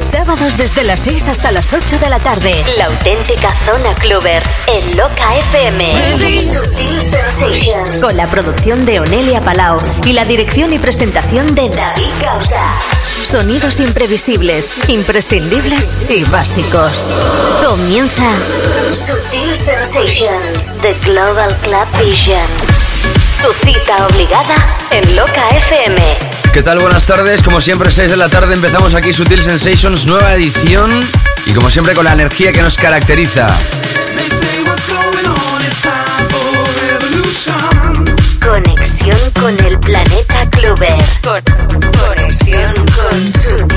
Sábados desde las 6 hasta las 8 de la tarde. La auténtica zona cluber en Loca FM. Sutil Sensations. Con la producción de Onelia Palau y la dirección y presentación de David Causa. Sonidos imprevisibles, imprescindibles y básicos. Comienza Sutil Sensations, The Global Club Vision. Tu cita obligada en Loca FM. ¿Qué tal? Buenas tardes. Como siempre, 6 de la tarde empezamos aquí Sutil Sensations, nueva edición. Y como siempre, con la energía que nos caracteriza. Conexión con el planeta Clover. conexión con Sutil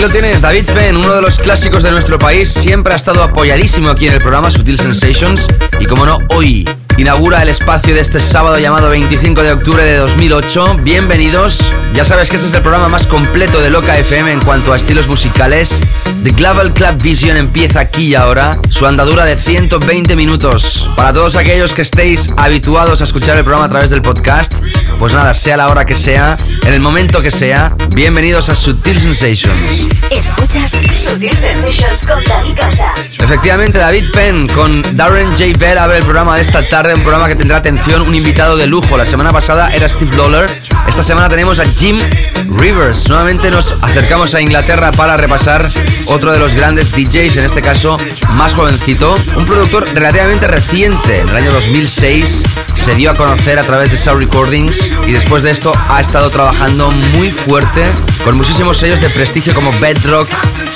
Ahí lo tienes, David Penn, uno de los clásicos de nuestro país. Siempre ha estado apoyadísimo aquí en el programa Sutil Sensations. Y como no, hoy inaugura el espacio de este sábado llamado 25 de octubre de 2008. Bienvenidos. Ya sabes que este es el programa más completo de Loca FM en cuanto a estilos musicales. The Global Club Vision empieza aquí y ahora. Su andadura de 120 minutos. Para todos aquellos que estéis habituados a escuchar el programa a través del podcast, pues nada, sea la hora que sea, en el momento que sea, bienvenidos a Sutil Sensations. Escuchas Sutil Sensations con David Causa. Efectivamente, David Penn con Darren J. Bell abre el programa de esta tarde, un programa que tendrá atención, un invitado de lujo. La semana pasada era Steve Lawler, esta semana tenemos a Jim Rivers. Nuevamente nos acercamos a Inglaterra para repasar otro de los grandes DJs, en este caso más jovencito, un productor relativamente reciente, en el año 2006 se dio a conocer a través de Sound Recordings y después de esto ha estado trabajando muy fuerte con muchísimos sellos de prestigio como Bedrock,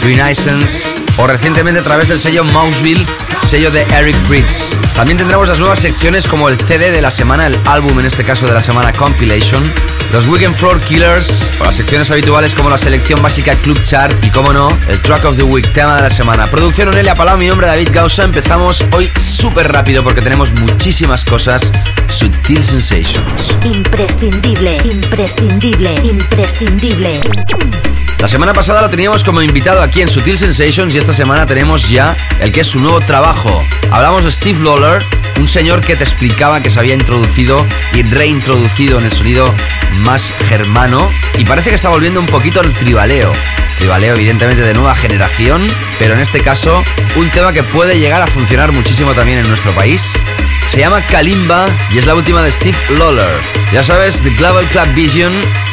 Renaissance o recientemente a través del sello Mouseville, sello de Eric Fritz. También tendremos las nuevas secciones como el CD de la semana, el álbum en este caso de la semana Compilation, los Weekend Floor Killers o las secciones habituales como la selección básica Club Chart y como no, el Track of the Week, tema de la semana. Producción Onelia Palau, mi nombre es David Gausa. Empezamos hoy súper rápido porque tenemos muchísimas cosas. Sutil Sensations. Imprescindible, imprescindible, imprescindible. La semana pasada lo teníamos como invitado aquí en Sutil Sensations y esta semana tenemos ya el que es su nuevo trabajo. Hablamos de Steve Lawler, un señor que te explicaba que se había introducido y reintroducido en el sonido más germano y parece que está volviendo un poquito al tribaleo. Tribaleo evidentemente de nueva generación, pero en este caso un tema que puede llegar a funcionar muchísimo también en nuestro país. Se llama Kalimba y es la última de Steve Lawler. Ya sabes, The Global Club Vision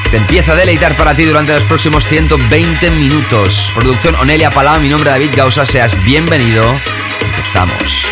te empieza a deleitar para ti durante los próximos 120 minutos. Producción Onelia Palau, mi nombre es David Gausa, seas bienvenido. Empezamos.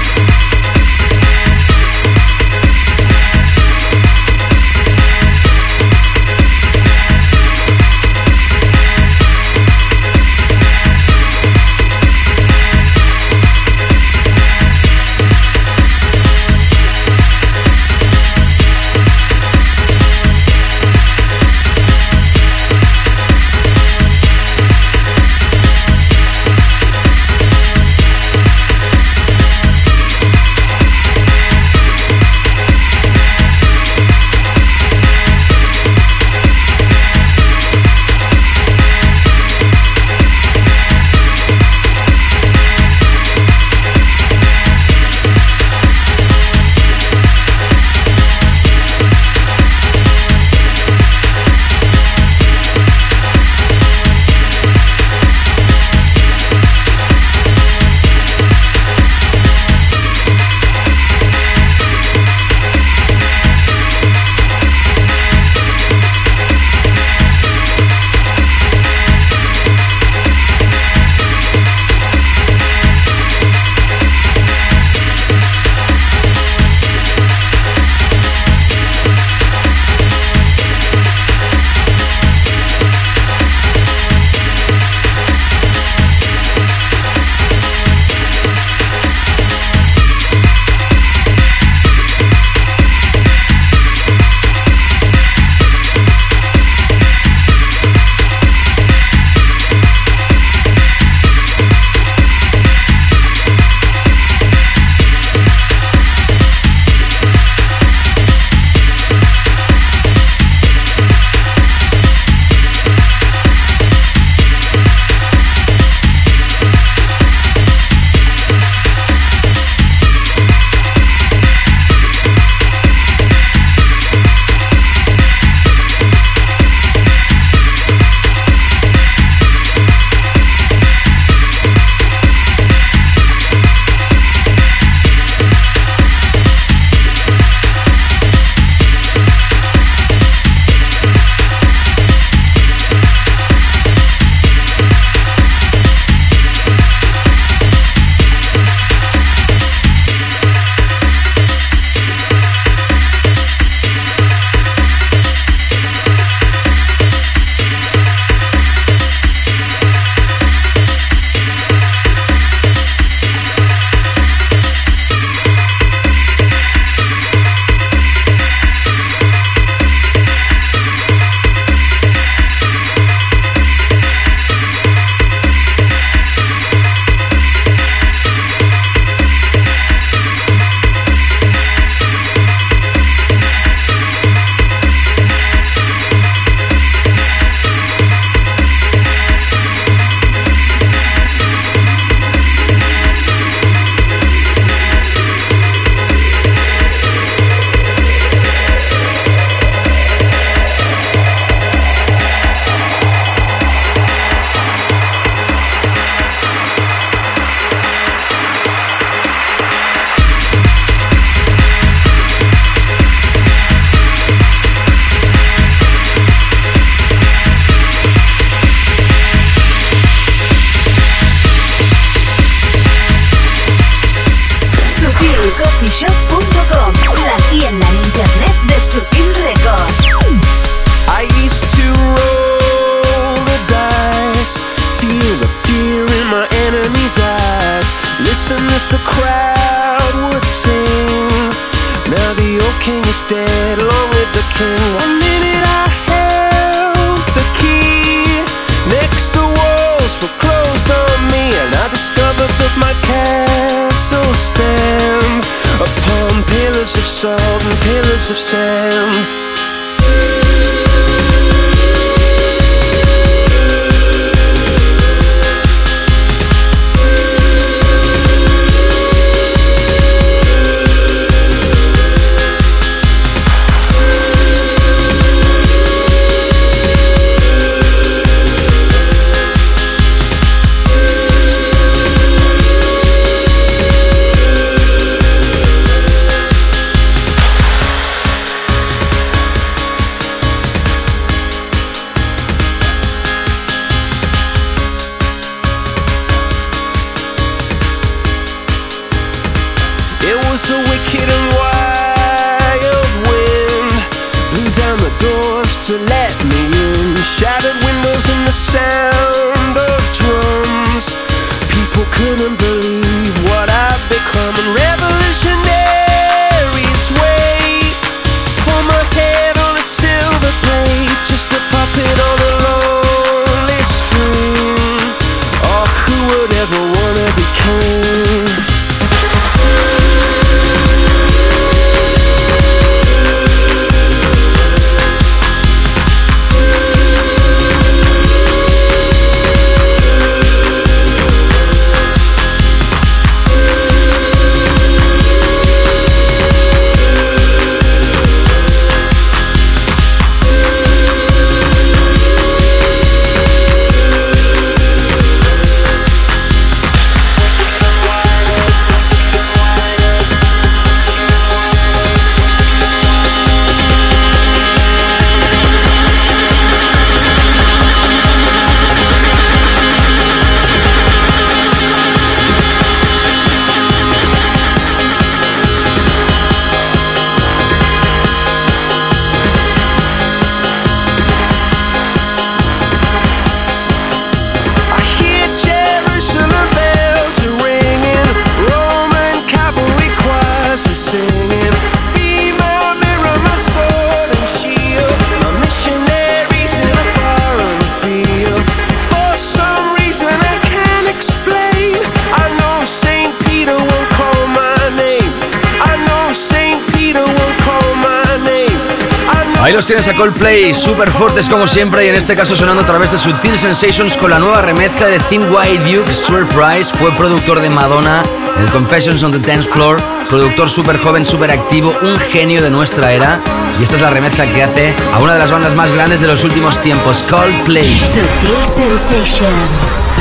Super fuertes como siempre y en este caso sonando a través de Sutil Sensations con la nueva remezcla de Thin White Duke. Stuart Price fue productor de Madonna, el Confessions on the Dance Floor, productor súper joven, súper activo, un genio de nuestra era. Y esta es la remezcla que hace a una de las bandas más grandes de los últimos tiempos, Coldplay. Sutil Sensations.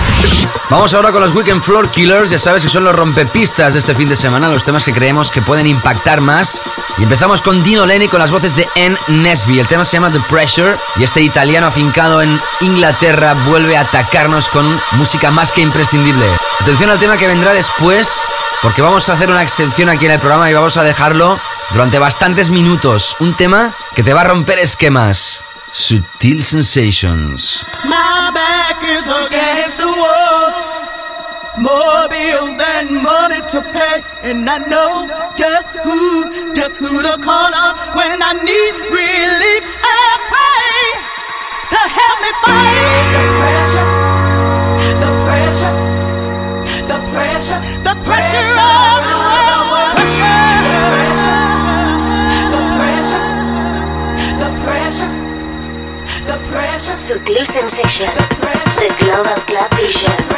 Vamos ahora con los Weekend Floor Killers, ya sabes que son los rompepistas de este fin de semana, los temas que creemos que pueden impactar más. Y empezamos con Dino Lenny con las voces de N. Nesby. El tema se llama The Pressure y este italiano afincado en Inglaterra vuelve a atacarnos con música más que imprescindible. Atención al tema que vendrá después, porque vamos a hacer una extensión aquí en el programa y vamos a dejarlo durante bastantes minutos. Un tema que te va a romper esquemas. Sutil Sensations. More bills than money to pay. And I know just who, just who to call on when I need relief and pray to help me fight the pressure, the pressure, the pressure, the pressure of the world. Pressure, the pressure, the pressure, the pressure. Sutil Sensations. The Global Club. Vision.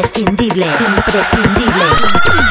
Imprescindible. Imprescindible.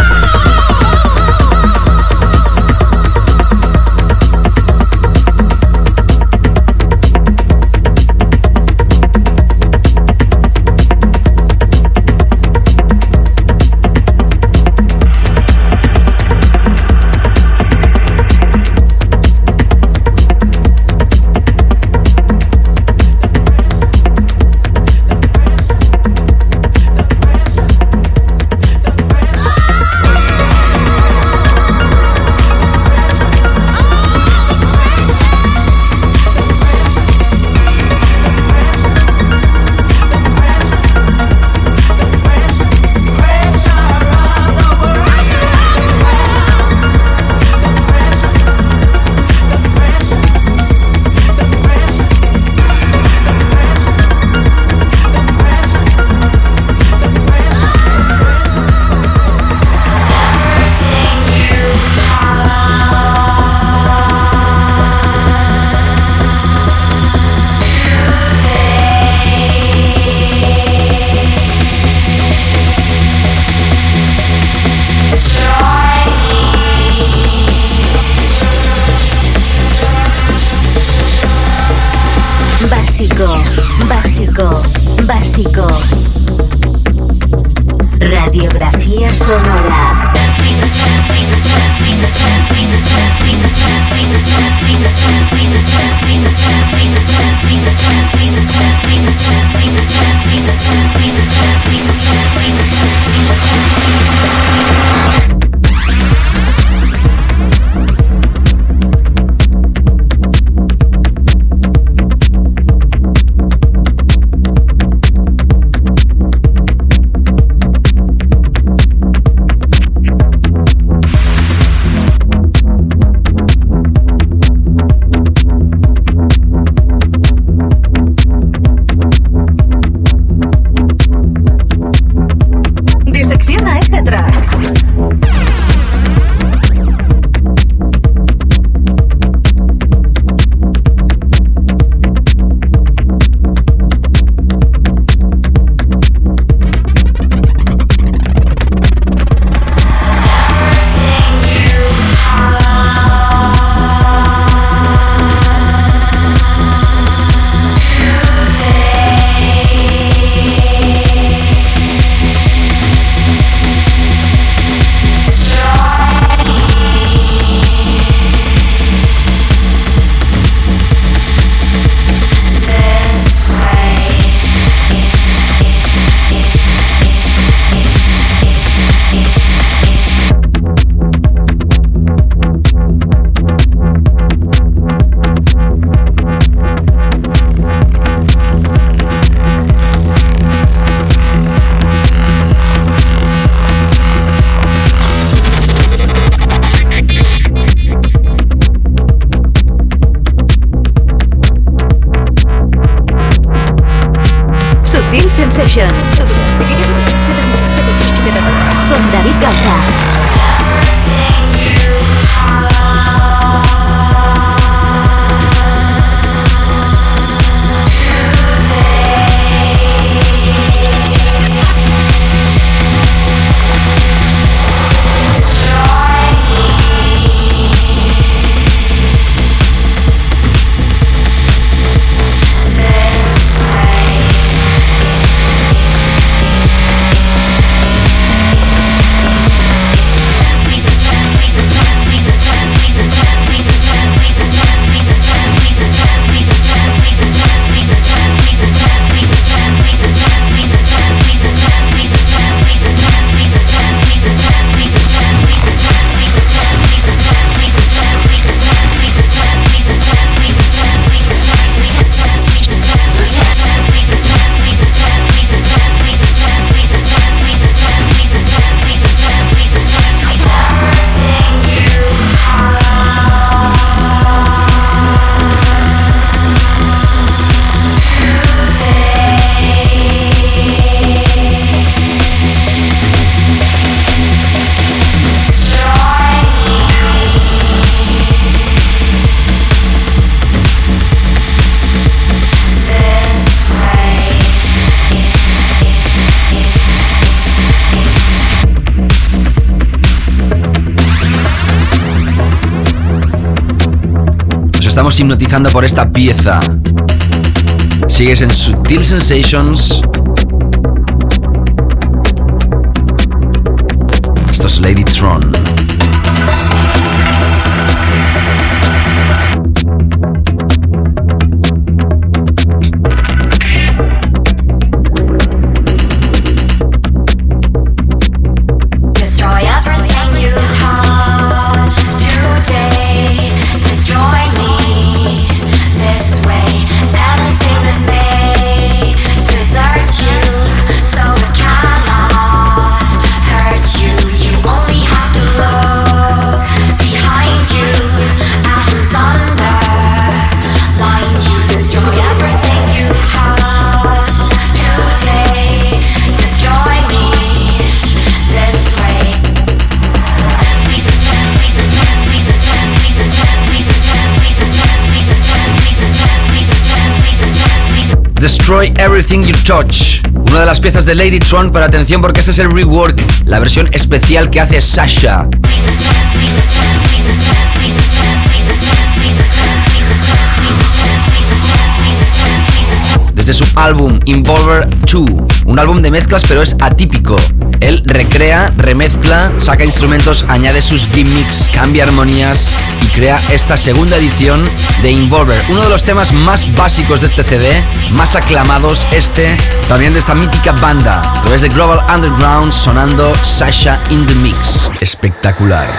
Hipnotizando por esta pieza. Sigues en Sutil Sensations. Esto es Lady Tron. Destroy Everything You Touch, una de las piezas de Lady Tron, para atención porque este es el rework, la versión especial que hace Sasha. Desde su álbum Involver 2, un álbum de mezclas pero es atípico, él recrea, remezcla, saca instrumentos, añade sus gimmicks, cambia armonías y crea esta segunda edición de Involver, uno de los temas más básicos de este CD, más aclamados, este también de esta mítica banda, a través de Global Underground sonando Sasha in the Mix. Espectacular.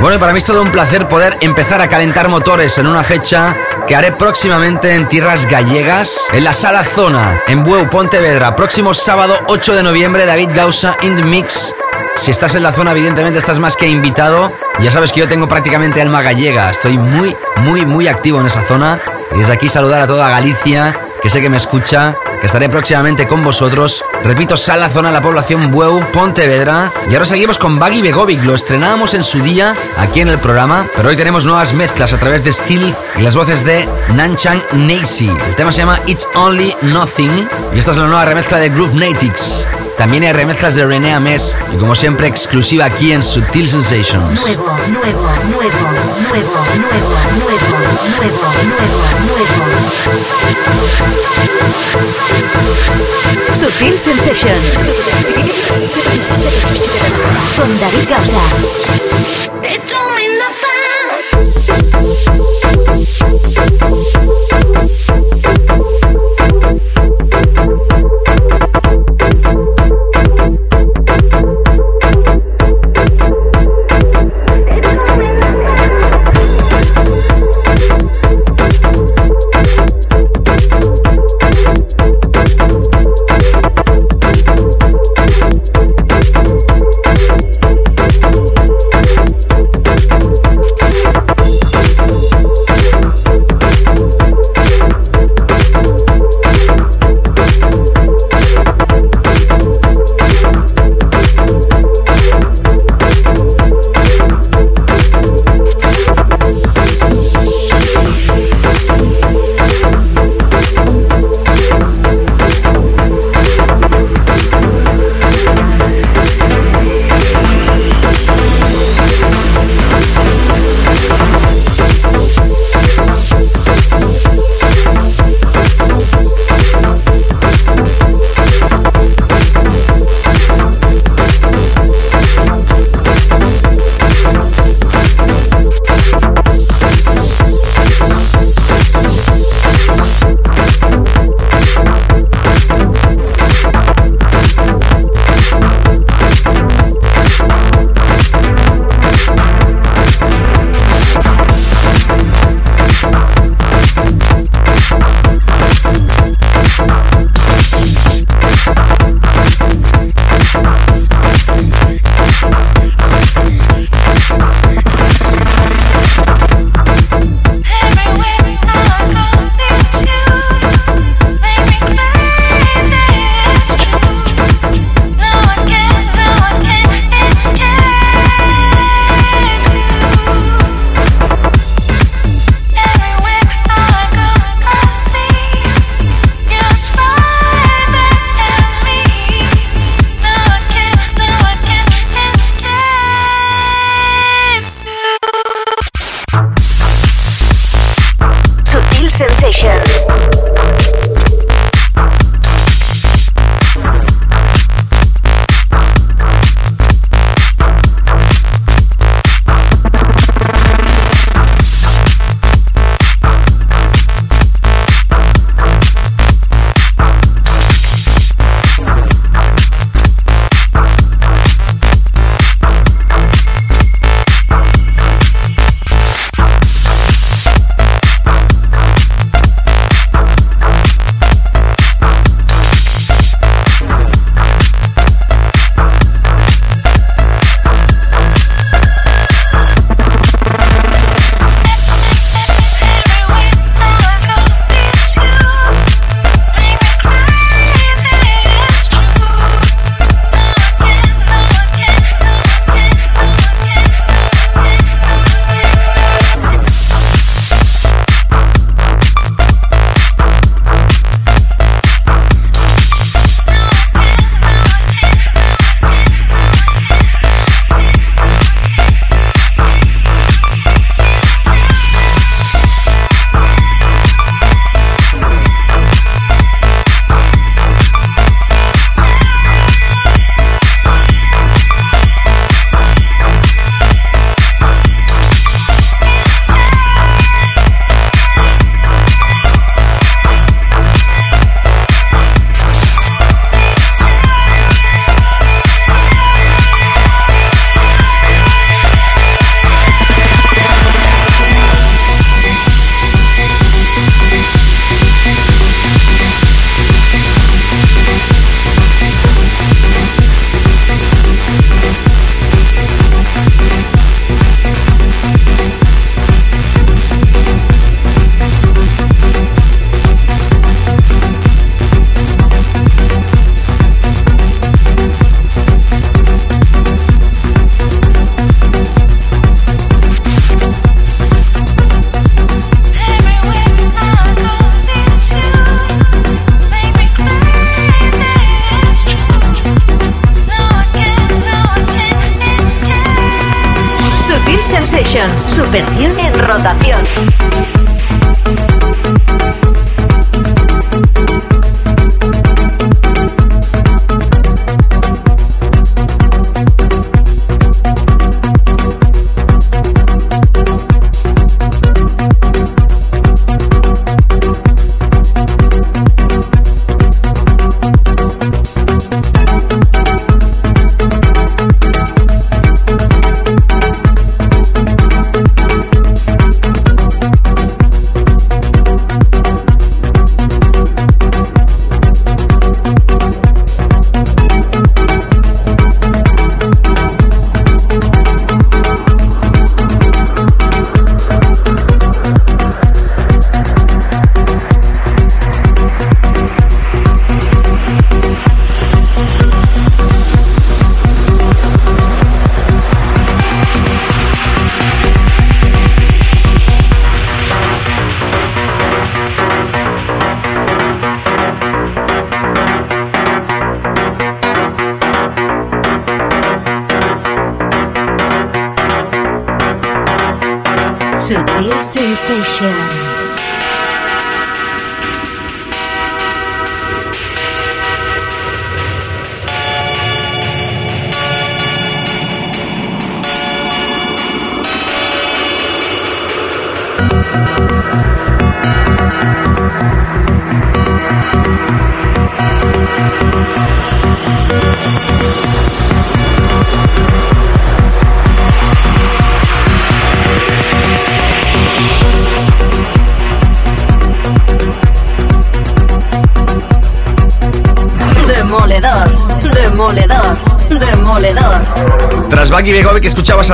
Bueno, para mí es todo un placer poder empezar a calentar motores en una fecha que haré próximamente en tierras gallegas, en la sala Zona, en Bueu, Pontevedra, próximo sábado 8 de noviembre, David Gausa in the Mix. Si estás en la zona, evidentemente estás más que invitado. Ya sabes que yo tengo prácticamente alma gallega, estoy muy, muy, muy activo en esa zona. Y desde aquí saludar a toda Galicia, que sé que me escucha, que estaré próximamente con vosotros. Repito, sala zona la población Bueu, Pontevedra. Y ahora seguimos con Baggy Begovic, lo estrenábamos en su día aquí en el programa, pero hoy tenemos nuevas mezclas a través de Steel y las voces de Nanchang Nacy. El tema se llama It's Only Nothing y esta es la nueva remezcla de Groove Natics. También hay remezclas de René Ames y como siempre exclusiva aquí en Sutil Sensations. Nuevo, nuevo, nuevo, nuevo, nuevo, nuevo, nuevo, nuevo. Sutil Sensations. Con David Gausa.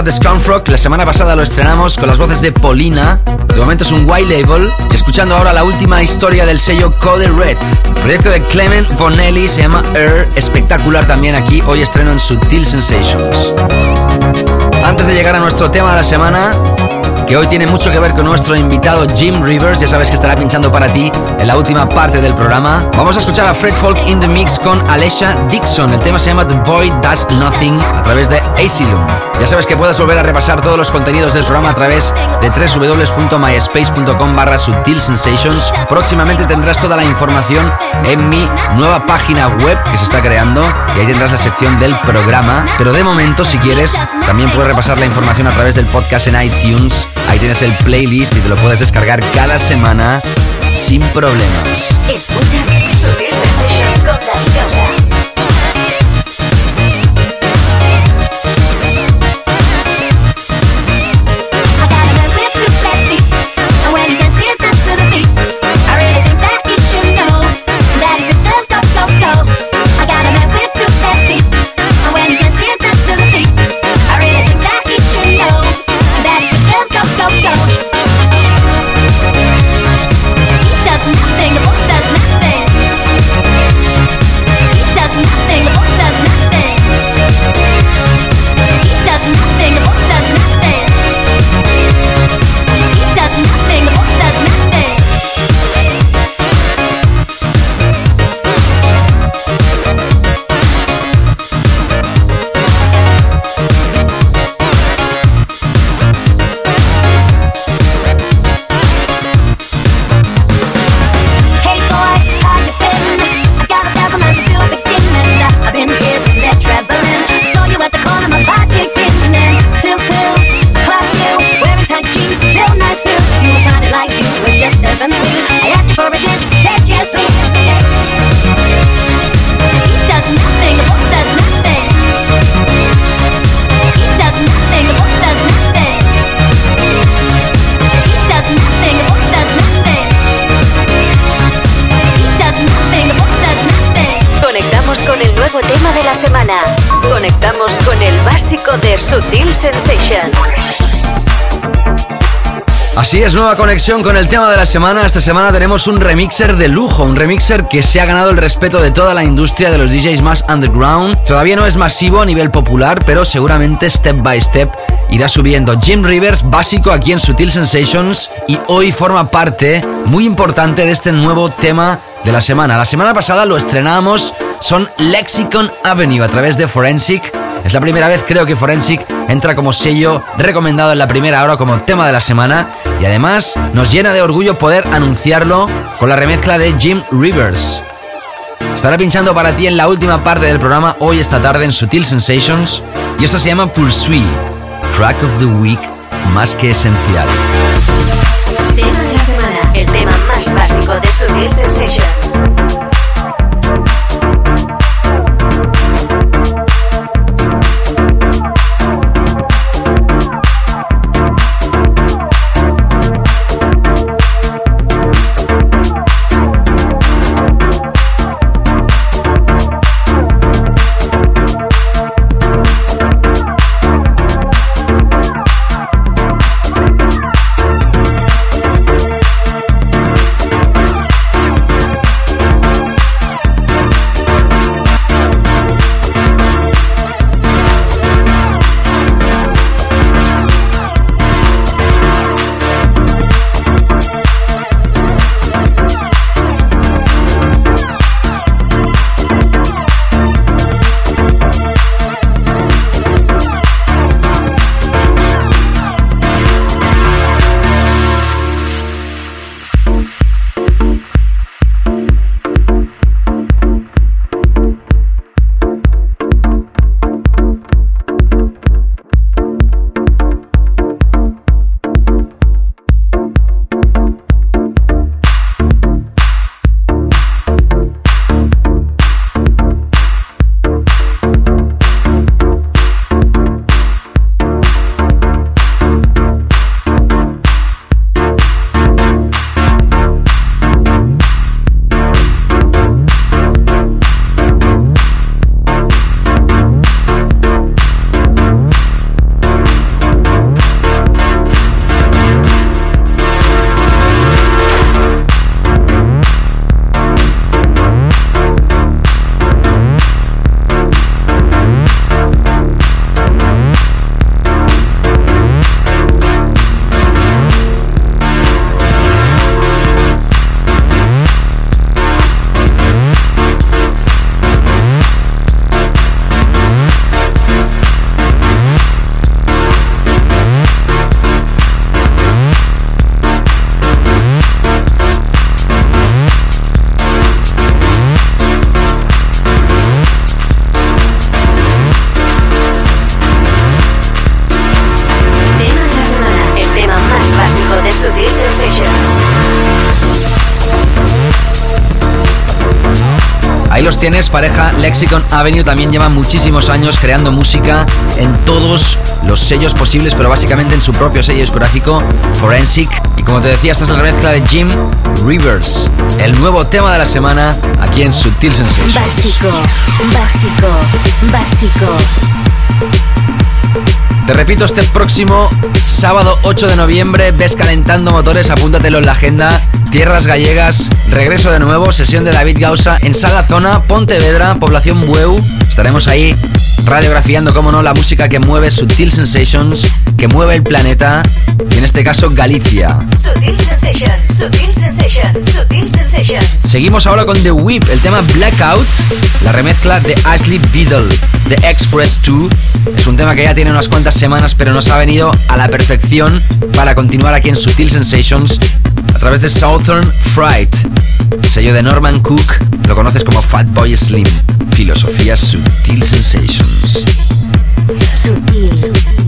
The Scunfrog, la semana pasada lo estrenamos con las voces de Polina, de momento es un white label, y escuchando ahora la última historia del sello Code Red. Proyecto de Clement Bonelli, se llama Air, espectacular también aquí, hoy estreno en Sutil Sensations. Antes de llegar a nuestro tema de la semana, que hoy tiene mucho que ver con nuestro invitado Jim Rivers. Ya sabes que estará pinchando para ti en la última parte del programa. Vamos a escuchar a Fred Folk in the Mix con Alessia Dixon. El tema se llama The Boy Does Nothing a través de Asylum. Ya sabes que puedes volver a repasar todos los contenidos del programa a través de www.myspace.com barra Sutil Sensations. Próximamente tendrás toda la información en mi nueva página web que se está creando y ahí tendrás la sección del programa. Pero de momento, si quieres, también puedes repasar la información a través del podcast en iTunes. Ahí tienes el playlist y te lo puedes descargar cada semana sin problemas. Escuchas nueva conexión con el tema de la semana. Esta semana tenemos un remixer de lujo, un remixer que se ha ganado el respeto de toda la industria de los DJs más underground. Todavía no es masivo a nivel popular, pero seguramente step by step irá subiendo. Jim Rivers, básico aquí en Sutil Sensations, y hoy forma parte muy importante de este nuevo tema de la semana. La semana pasada lo estrenamos, son Lexicon Avenue a través de Forensic. Es la primera vez creo que Forensic entra como sello recomendado en la primera hora como tema de la semana y además nos llena de orgullo poder anunciarlo con la remezcla de Jim Rivers. Estará pinchando para ti en la última parte del programa hoy esta tarde en Sutil Sensations y esto se llama Pursuit, Track of the Week, más que esencial. Tema de la semana. El tema más básico de Sutil Sensations. Tienes, pareja Lexicon Avenue también lleva muchísimos años creando música en todos los sellos posibles, pero básicamente en su propio sello discográfico, Forensic. Y como te decía, esta es la remezcla de Jim Rivers, el nuevo tema de la semana aquí en Subtil Sensations. Básico, básico, básico. Te repito, este próximo sábado 8 de noviembre, ves calentando motores, apúntatelo en la agenda. Tierras Gallegas, regreso de nuevo, sesión de David Gausa en Sala Zona, Pontevedra, población Bueu. Estaremos ahí radiografiando, como no, la música que mueve Sutil Sensations, que mueve el planeta, y en este caso Galicia. Sutil Sensation, Sutil Sensation, Sutil Sensation. Seguimos ahora con The Whip, el tema Blackout, la remezcla de Ashley Beadle, de Express 2. Es un tema que ya tiene unas cuantas semanas, pero nos ha venido a la perfección para continuar aquí en Sutil Sensations a través de Southern Fright, sello de Norman Cook, lo conoces como Fatboy Slim, filosofía Sutil Sensations. Sutil.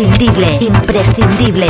Imprescindible, imprescindible.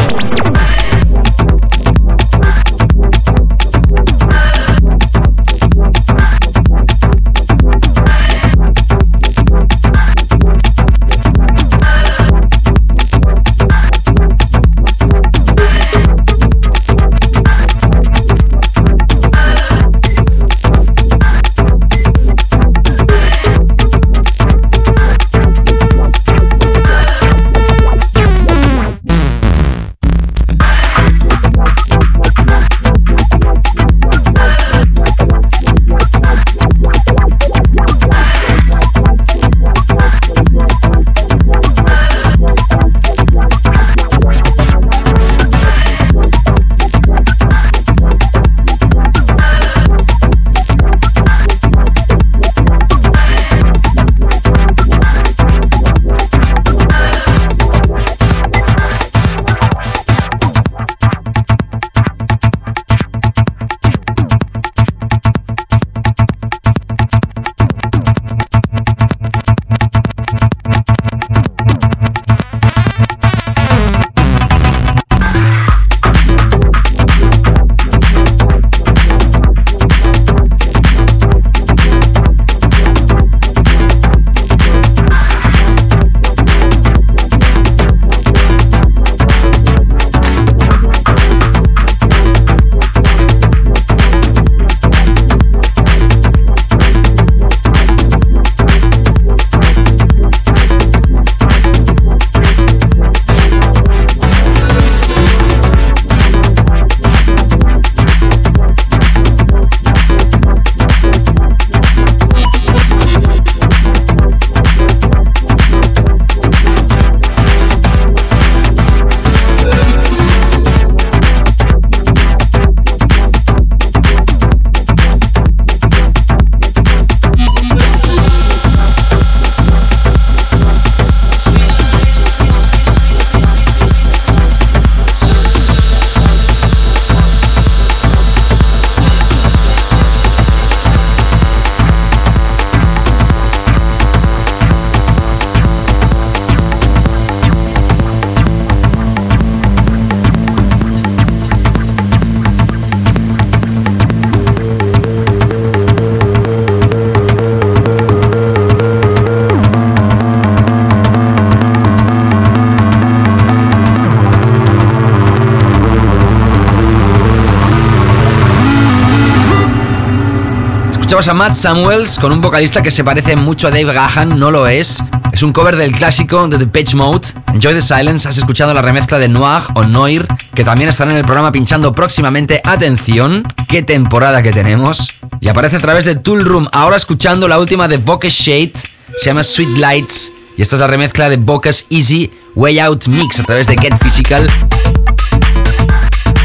A Matt Samuels con un vocalista que se parece mucho a Dave Gahan, no lo es. Es un cover del clásico de The Pitch Mode. Enjoy the Silence, has escuchado la remezcla de Noir o Noir, que también estará en el programa pinchando próximamente. Atención, qué temporada que tenemos. Y aparece a través de Tool Room, ahora escuchando la última de Bokeh Shade, se llama Sweet Lights. Y esta es la remezcla de Bokeh's Easy Way Out Mix a través de Get Physical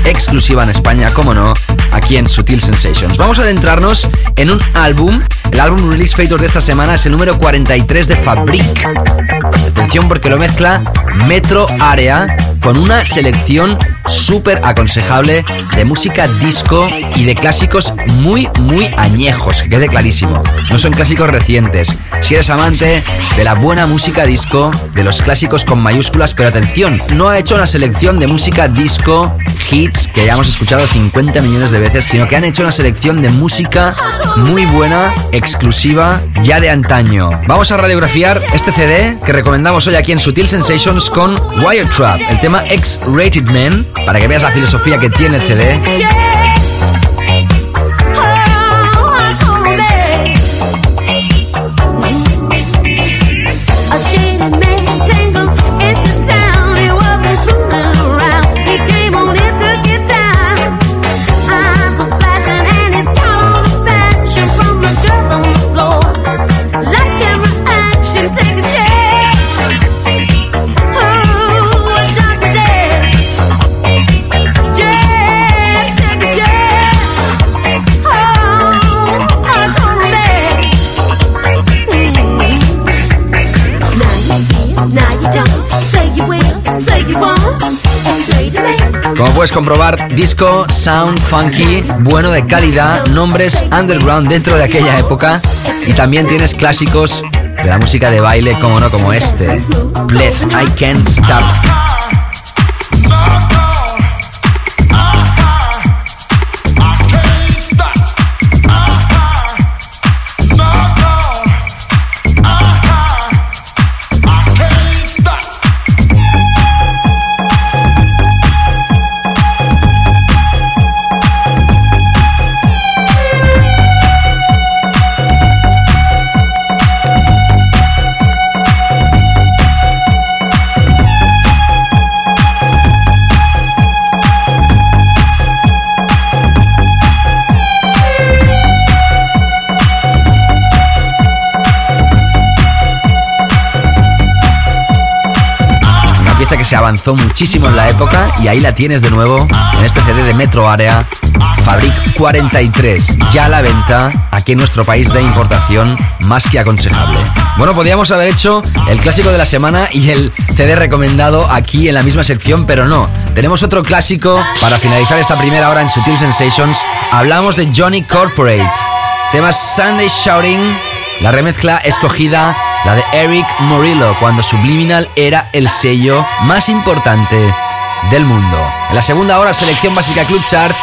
exclusiva en España, como no, aquí en Sutil Sensations. Vamos a adentrarnos en un álbum. El álbum Release Fator de esta semana es el número 43 de Fabric. Atención porque lo mezcla Metro Area con una selección súper aconsejable de música disco y de clásicos muy, muy añejos, que quede clarísimo. No son clásicos recientes. Si eres amante de la buena música disco, de los clásicos con mayúsculas, pero atención, no ha hecho una selección de música disco, hits que hayamos escuchado 50 millones de veces, sino que han hecho una selección de música muy buena, exclusiva, ya de antaño. Vamos a radiografiar este CD que recomendamos hoy aquí en Sutil Sensations con Wire Trap, el tema X-Rated Man, para que veas la filosofía que tiene el CD. Puedes comprobar, disco, sound, funky, bueno de calidad, nombres underground dentro de aquella época y también tienes clásicos de la música de baile, como no, como este. I Can't Stop. Se avanzó muchísimo en la época y ahí la tienes de nuevo en este CD de Metro Area Fabric 43, ya a la venta aquí en nuestro país de importación, más que aconsejable. Bueno, podríamos haber hecho el clásico de la semana y el CD recomendado aquí en la misma sección, pero no. Tenemos otro clásico para finalizar esta primera hora en Sutil Sensations. Hablamos de Johnny Corporate. Tema Sunday Shouting, la remezcla escogida, la de Eric Morillo, cuando Subliminal era el sello más importante del mundo. En la segunda hora, selección básica Club Chart,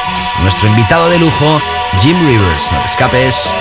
nuestro invitado de lujo, Jim Rivers. No te escapes.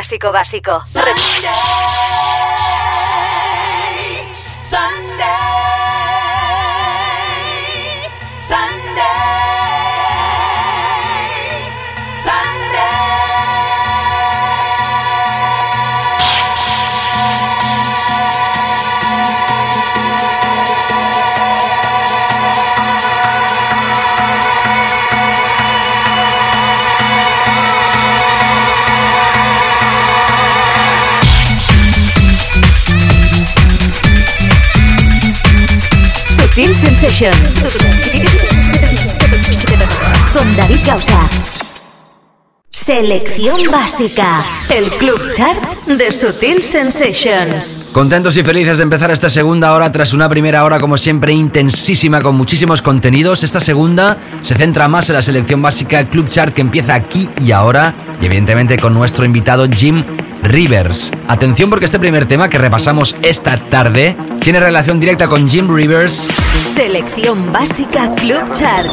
Clásico básico. Re- Sutil Sensations. Con David Gausa. Selección básica. El club chart de Sutil Sensations. Contentos y felices de empezar esta segunda hora tras una primera hora como siempre intensísima con muchísimos contenidos. Esta segunda se centra más en la selección básica Club Chart que empieza aquí y ahora y evidentemente con nuestro invitado Jim Rivers. Atención porque este primer tema que repasamos esta tarde tiene relación directa con Jim Rivers Selección básica Club Chart.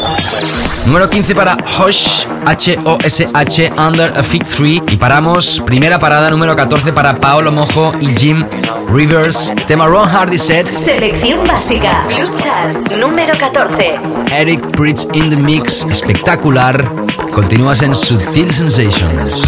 Número 15 para Hush, H-O-S-H, Under a Fig 3. Y paramos, primera parada, número 14 para Paolo Mojo y Jim Rivers. Tema Ron Hardy Set, Selección básica Club Chart. Número 14. Eric Bridge in the Mix, espectacular. Continúas en Sutil Sensations.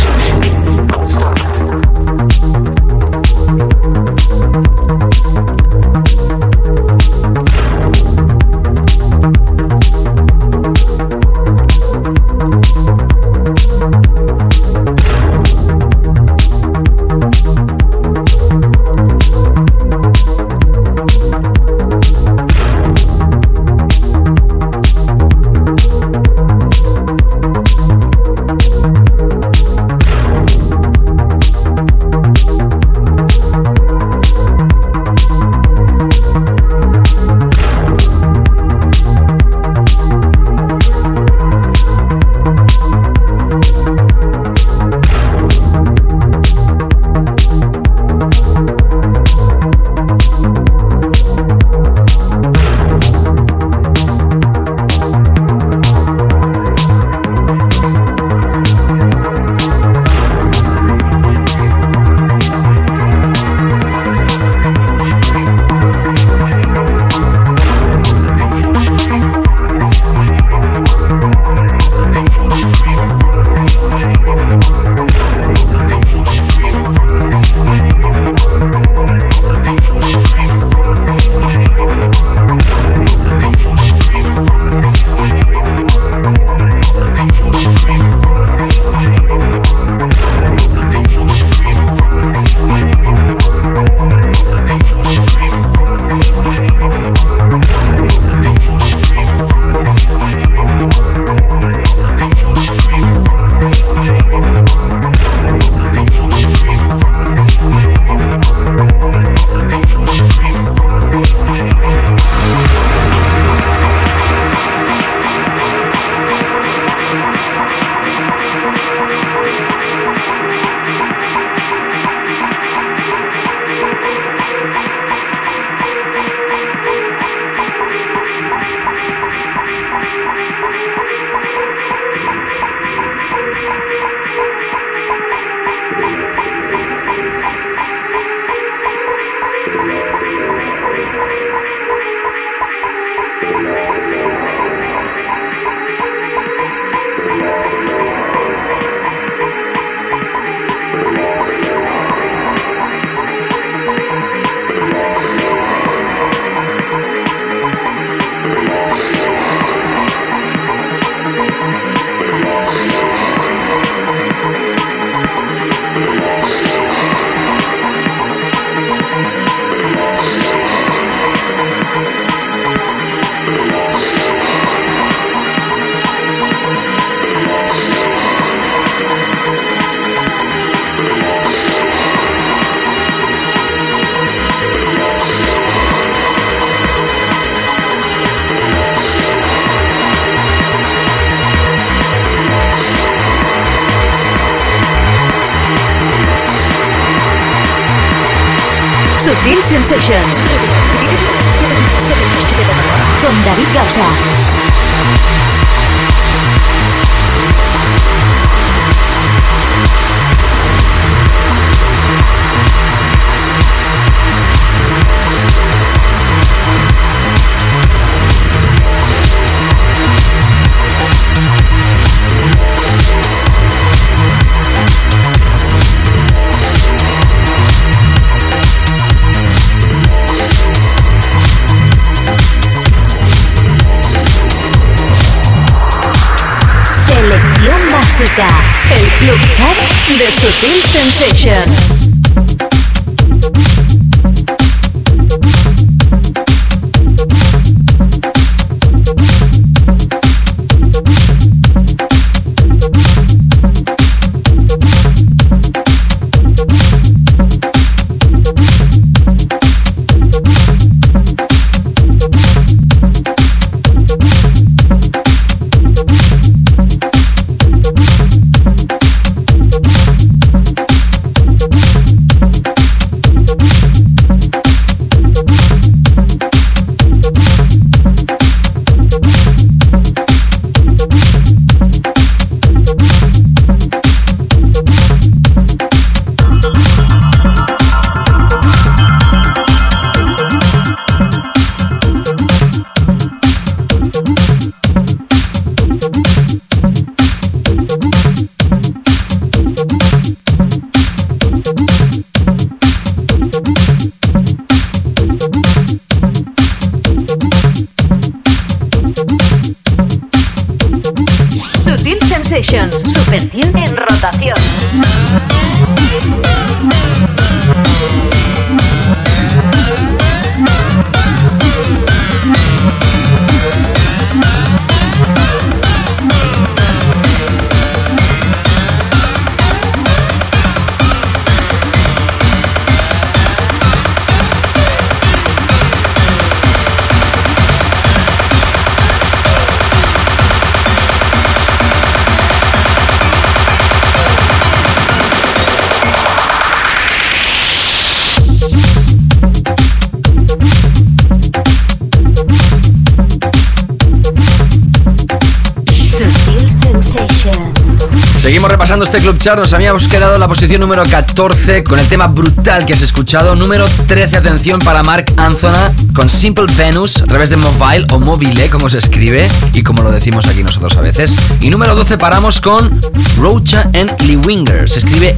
Chat de Seguimos repasando este Club Chart. Nos habíamos quedado en la posición número 14 con el tema brutal que has escuchado. Número 13, atención para Mark Anthony con Simple Venus a través de Mobile o Mobile, como se escribe y como lo decimos aquí nosotros a veces. Y número 12 paramos con Rocha and Lee Winger. Se escribe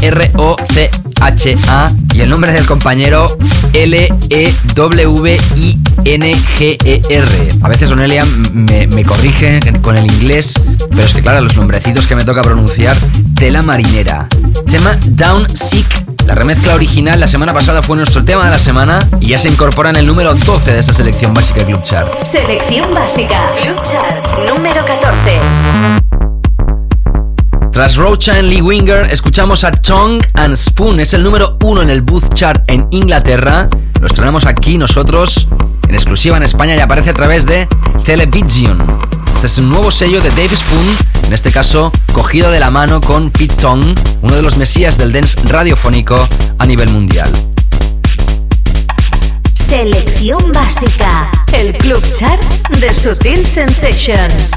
R-O-C-H-A y el nombre del compañero L-E-W-I-N-G-E-R. A veces Onelia me, me corrige con el inglés, pero es que claro, los nombrecitos que me toca pronunciar, tela marinera. Tema Down Sick. La remezcla original la semana pasada fue nuestro tema de la semana y ya se incorpora en el número 12 de esta selección básica Club Chart. Selección básica. Club Chart número 14. Tras Rocha and Lee Winger, escuchamos a Tongue and Spoon. Es el número uno en el Booth Chart en Inglaterra. Lo estrenamos aquí nosotros en exclusiva en España y aparece a través de Television. Este es un nuevo sello de Dave Spoon, en este caso cogido de la mano con Pete Tong, uno de los mesías del dance radiofónico a nivel mundial. Selección básica. El Club Chart de Sutil Sensations.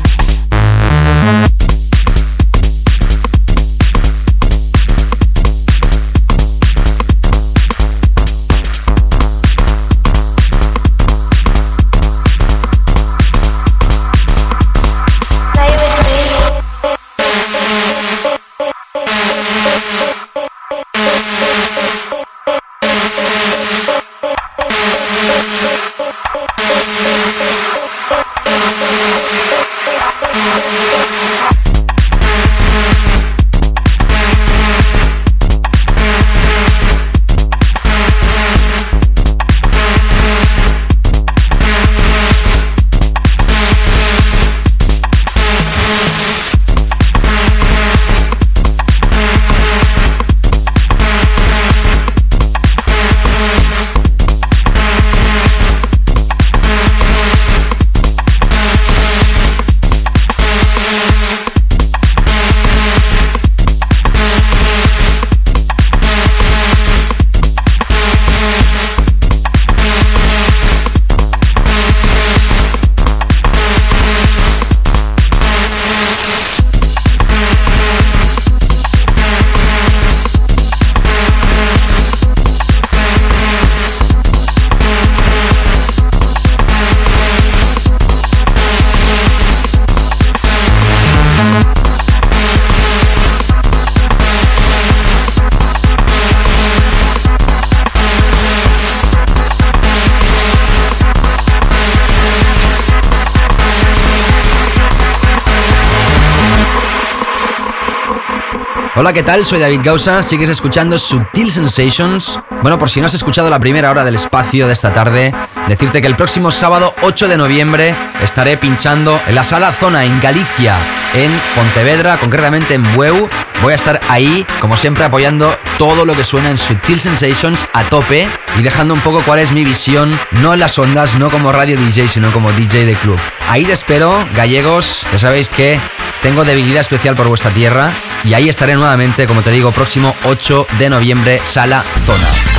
Hola, ¿qué tal? Soy David Gausa. Sigues escuchando Subtil Sensations. Bueno, por si no has escuchado la primera hora del espacio de esta tarde, decirte que el próximo sábado 8 de noviembre estaré pinchando en la sala Zona en Galicia, en Pontevedra, concretamente en Bueu. Voy a estar ahí, como siempre, apoyando todo lo que suena en Subtil Sensations a tope y dejando un poco cuál es mi visión, no en las ondas, no como radio DJ, sino como DJ de club. Ahí te espero, gallegos. Ya sabéis que tengo debilidad especial por vuestra tierra y ahí estaré nuevamente, como te digo, próximo 8 de noviembre, Sala Zona.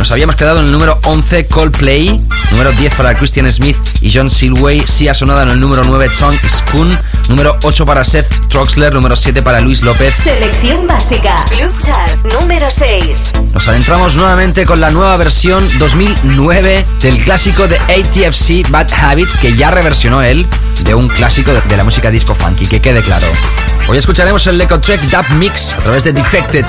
Nos habíamos quedado en el número 11 Coldplay, número 10 para Christian Smith y John Silway, sí ha sonado en el número 9 Tongue Spoon, número 8 para Seth Troxler, número 7 para Luis López. Selección básica. Club Chart número 6. Nos adentramos nuevamente con la nueva versión 2009 del clásico de ATFC Bad Habit, que ya reversionó él de un clásico de, la música disco funky, que quede claro. Hoy escucharemos el Leco Track Dub Mix a través de Defected.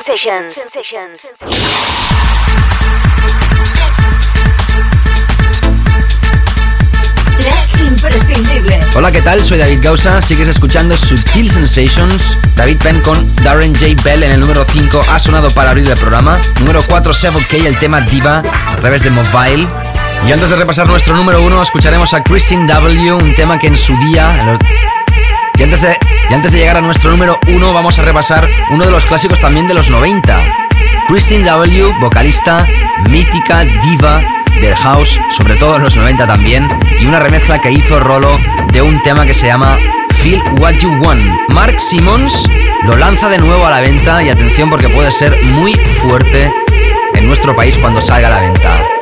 Sensations. Imprescindible. Hola, ¿qué tal? Soy David Gausa. Sigues escuchando Subtil Sensations. David Penn con Darren J. Bell en el número 5 ha sonado para abrir el programa. Número 4, 7K, el tema Diva a través de Mobile. Y antes de repasar nuestro número 1, escucharemos a Christine W., un tema que en su día. Y antes, de, y antes de llegar a nuestro número 1, vamos a repasar uno de los clásicos también de los 90. Christine W., vocalista, mítica, diva del house, sobre todo en los 90 también, y una remezcla que hizo Rolo de un tema que se llama Feel What You Want. Mark Simmons lo lanza de nuevo a la venta y atención porque puede ser muy fuerte en nuestro país cuando salga a la venta.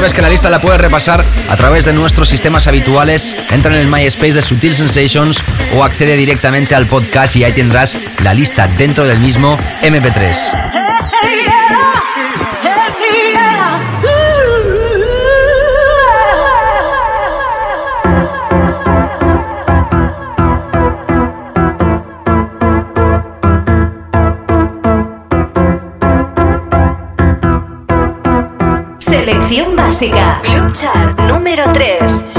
Sabes que la lista la puedes repasar a través de nuestros sistemas habituales. Entra en el MySpace de Sutil Sensations o accede directamente al podcast y ahí tendrás la lista dentro del mismo MP3. Selección básica. Club Chart número 3.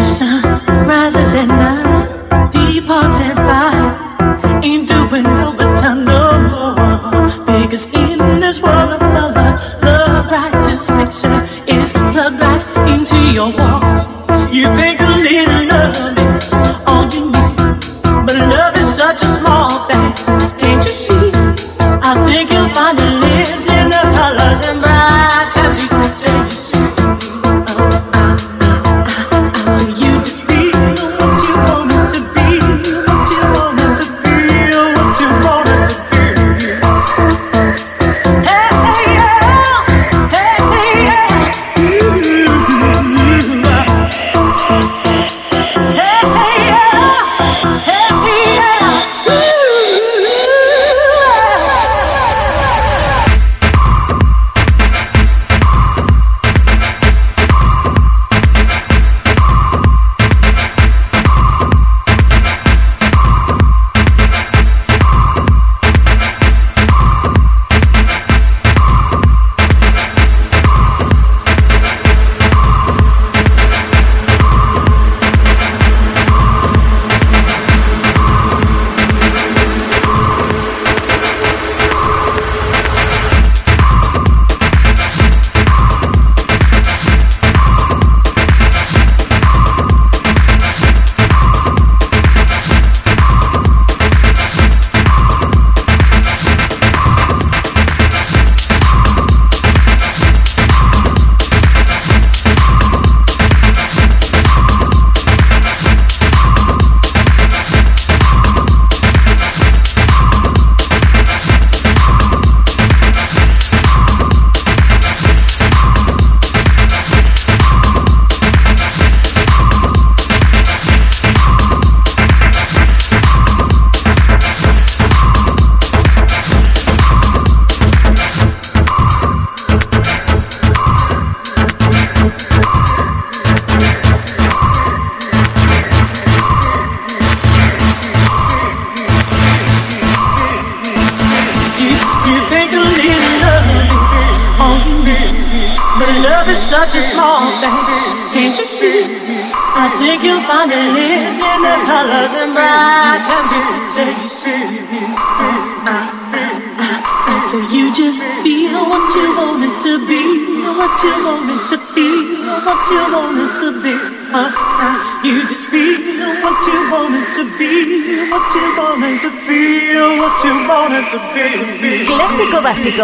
Básico.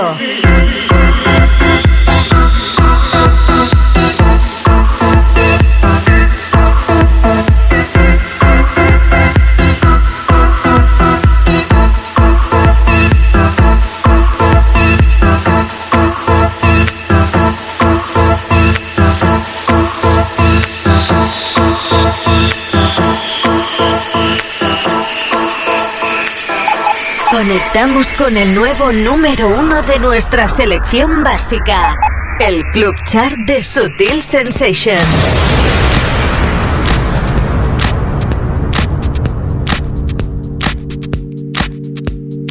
Conectamos con el nuevo número uno de nuestra selección básica, el Club Chart de Sutil Sensations.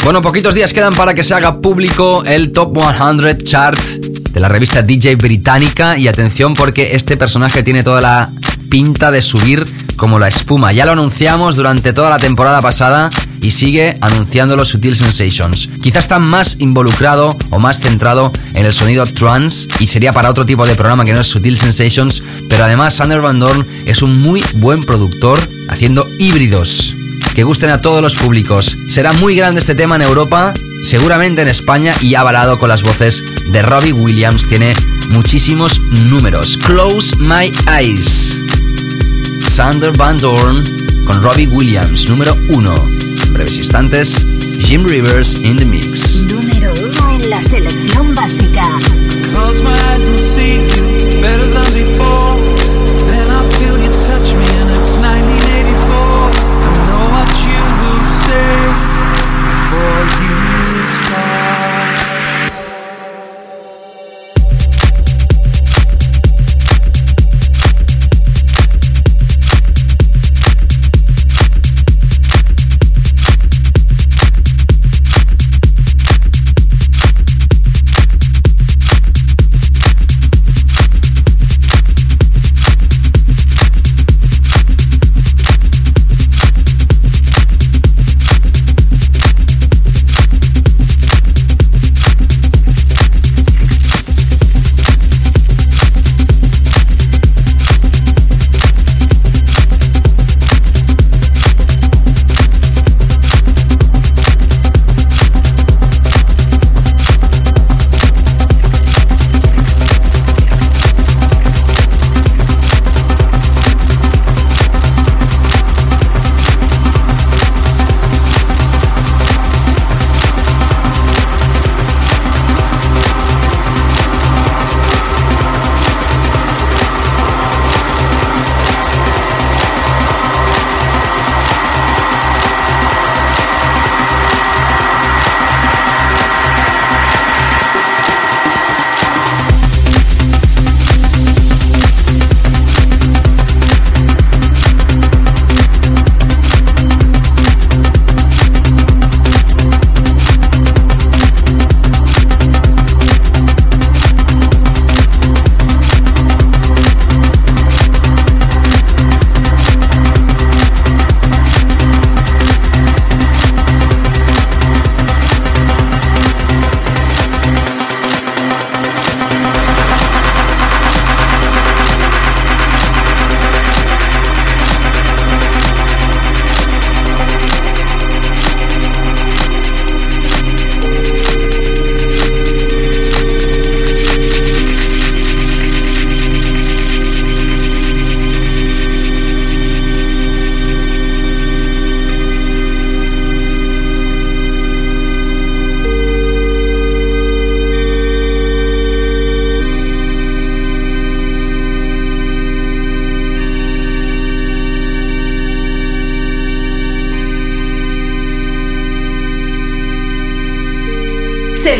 Bueno, poquitos días quedan para que se haga público el Top 100 Chart de la revista DJ británica y atención porque este personaje tiene toda la pinta de subir como la espuma. Ya lo anunciamos durante toda la temporada pasada y sigue anunciándolo Sutil Sensations. Quizás está más involucrado o más centrado en el sonido trance y sería para otro tipo de programa que no es Sutil Sensations, pero además Sander Van Dorn es un muy buen productor haciendo híbridos que gusten a todos los públicos. Será muy grande este tema en Europa, seguramente en España y avalado con las voces de Robbie Williams. Tiene muchísimos números. Close My Eyes. Sander Van Dorn con Robbie Williams, número uno. En breves instantes, Jim Rivers in the mix. Número uno en la selección básica.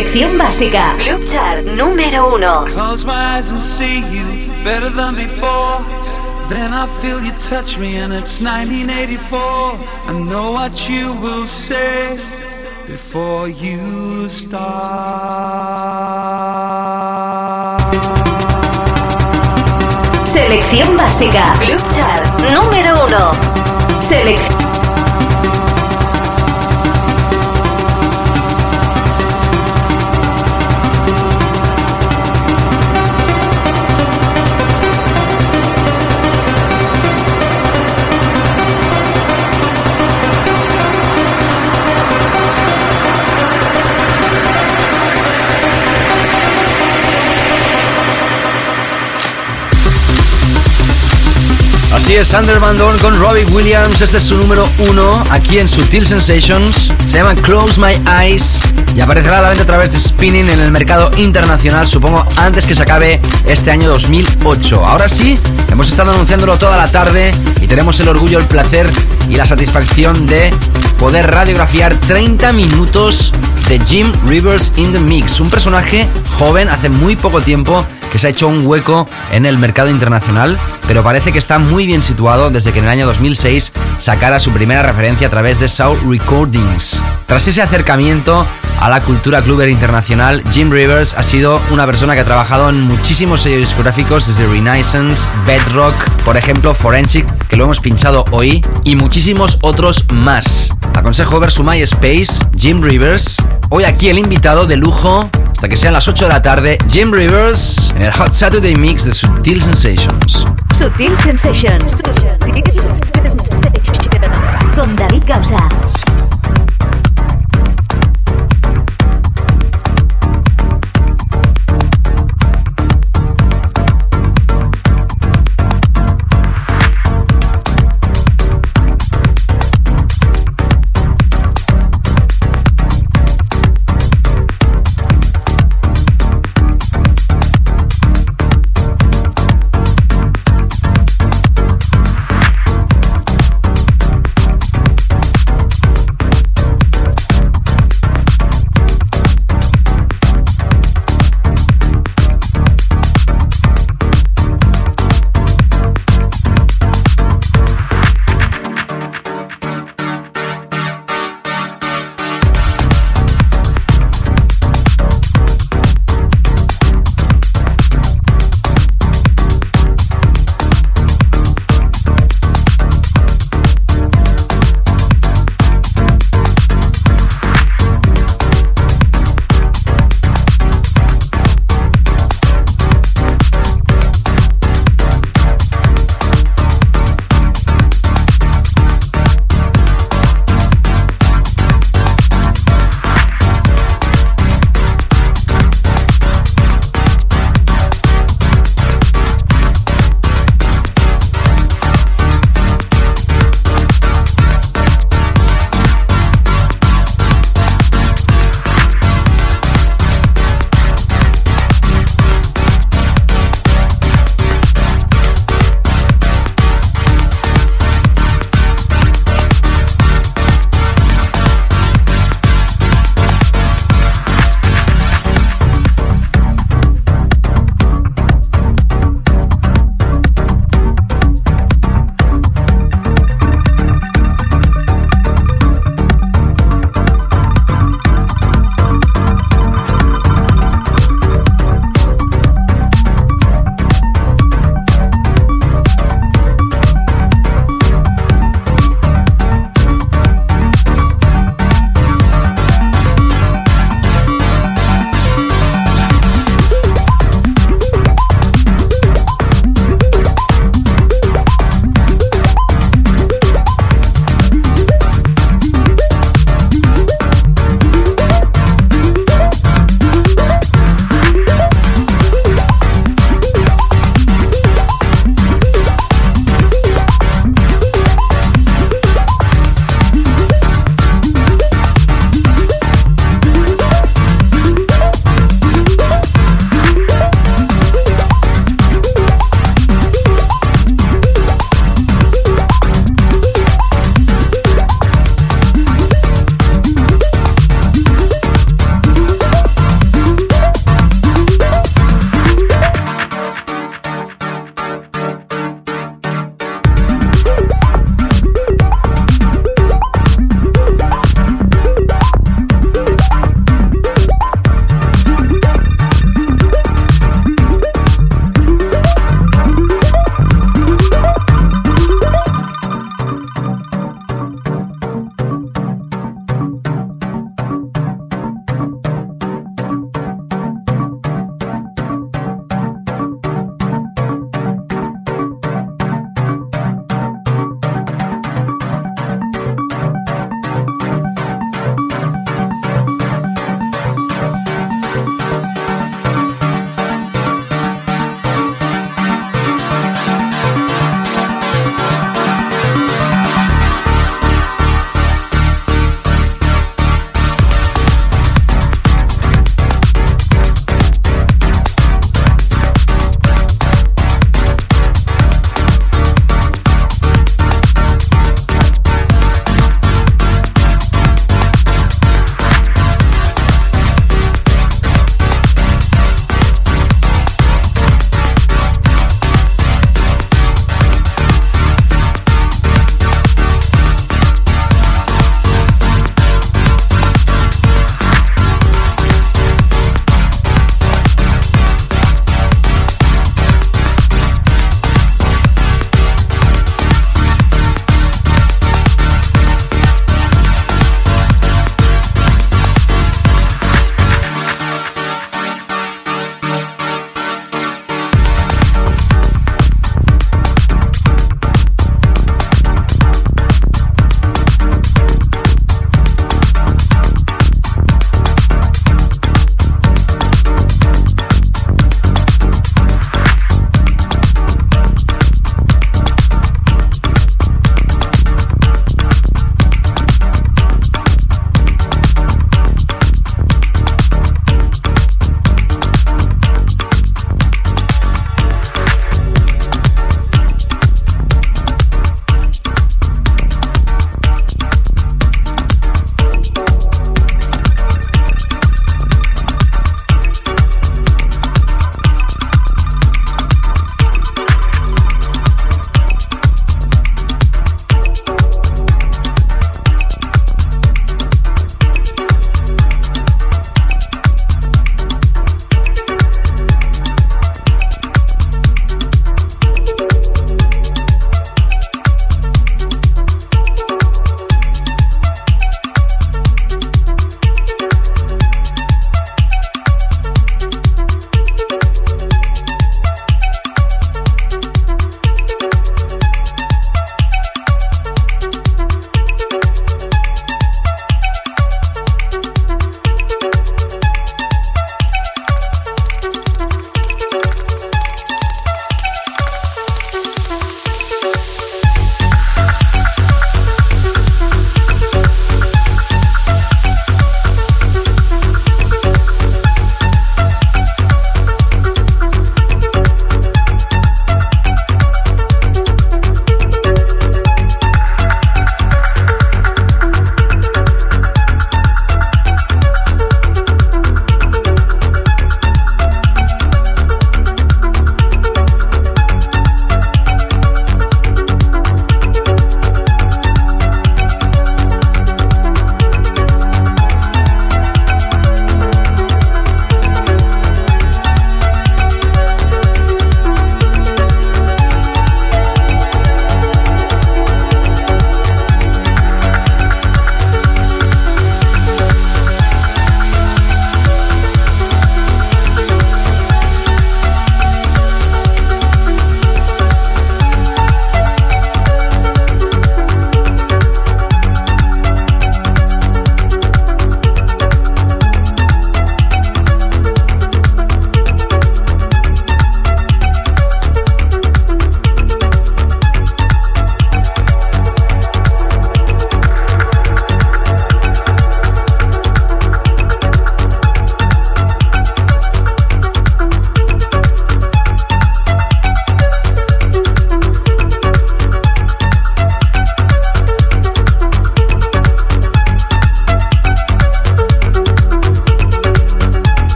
Selección básica. Club Chart número uno. Close my eyes and see you better than before. Then I feel you touch me and it's 1984. I know what you will say before you start. Selección básica. Club Chart número uno. Selección. Así es, Sander Van Dorn con Robbie Williams. Este es su número uno aquí en Sutil Sensations. Se llama Close My Eyes. y aparecerá a la venta a través de Spinning en el mercado internacional, supongo antes que se acabe este año 2008. Ahora sí, hemos estado anunciándolo toda la tarde y tenemos el orgullo, el placer y la satisfacción de poder radiografiar 30 minutos de Jim Rivers in the Mix, un personaje joven hace muy poco tiempo que se ha hecho un hueco en el mercado internacional, pero parece que está muy bien situado desde que en el año 2006 sacara su primera referencia a través de Sound Recordings. Tras ese acercamiento a la cultura cluber internacional, Jim Rivers ha sido una persona que ha trabajado en muchísimos sellos discográficos desde Renaissance, Bedrock, por ejemplo Forensic, que lo hemos pinchado hoy, y muchísimos otros más. Aconsejo ver su MySpace, Jim Rivers. Hoy aquí el invitado de lujo, hasta que sean las 8 de la tarde, Jim Rivers en el Hot Saturday Mix de Sutil Sensations. Sutil Sensations. Con David Gausa.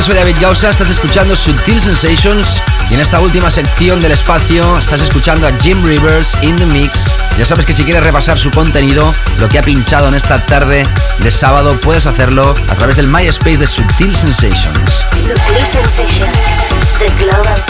Soy David Gausa, estás escuchando Subtil Sensations y en esta última sección del espacio estás escuchando a Jim Rivers in the Mix. Ya sabes que si quieres repasar su contenido, lo que ha pinchado en esta tarde de sábado, puedes hacerlo a través del MySpace de Subtil Sensations. Sensations, the Global.